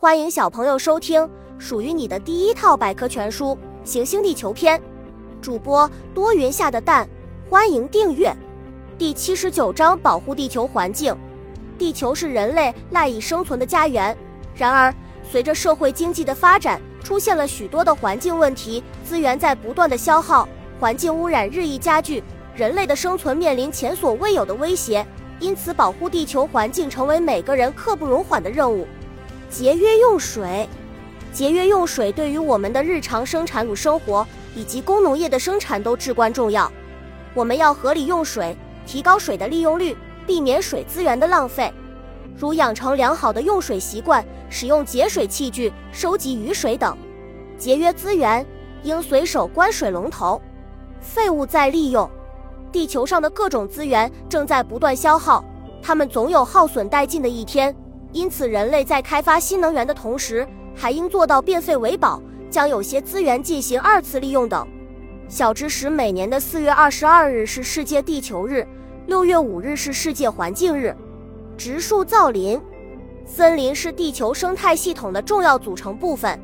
欢迎小朋友收听属于你的第一套百科全书《行星地球篇》，主播多云下的蛋，欢迎订阅。第七十九章：保护地球环境。地球是人类赖以生存的家园，然而随着社会经济的发展，出现了许多的环境问题，资源在不断的消耗，环境污染日益加剧，人类的生存面临前所未有的威胁。因此，保护地球环境成为每个人刻不容缓的任务。节约用水，节约用水对于我们的日常生产与生活以及工农业的生产都至关重要。我们要合理用水，提高水的利用率，避免水资源的浪费，如养成良好的用水习惯，使用节水器具，收集雨水等。节约资源，应随手关水龙头。废物再利用，地球上的各种资源正在不断消耗，它们总有耗损殆尽的一天。因此，人类在开发新能源的同时，还应做到变废为宝，将有些资源进行二次利用等。小知识：每年的四月二十二日是世界地球日，六月五日是世界环境日。植树造林，森林是地球生态系统的重要组成部分，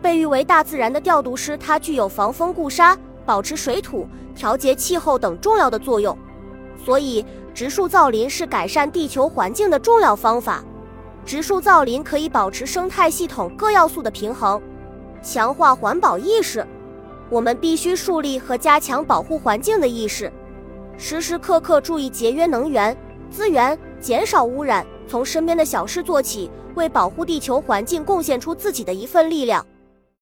被誉为大自然的调度师。它具有防风固沙、保持水土、调节气候等重要的作用。所以，植树造林是改善地球环境的重要方法。植树造林可以保持生态系统各要素的平衡，强化环保意识。我们必须树立和加强保护环境的意识，时时刻刻注意节约能源资源，减少污染。从身边的小事做起，为保护地球环境贡献出自己的一份力量。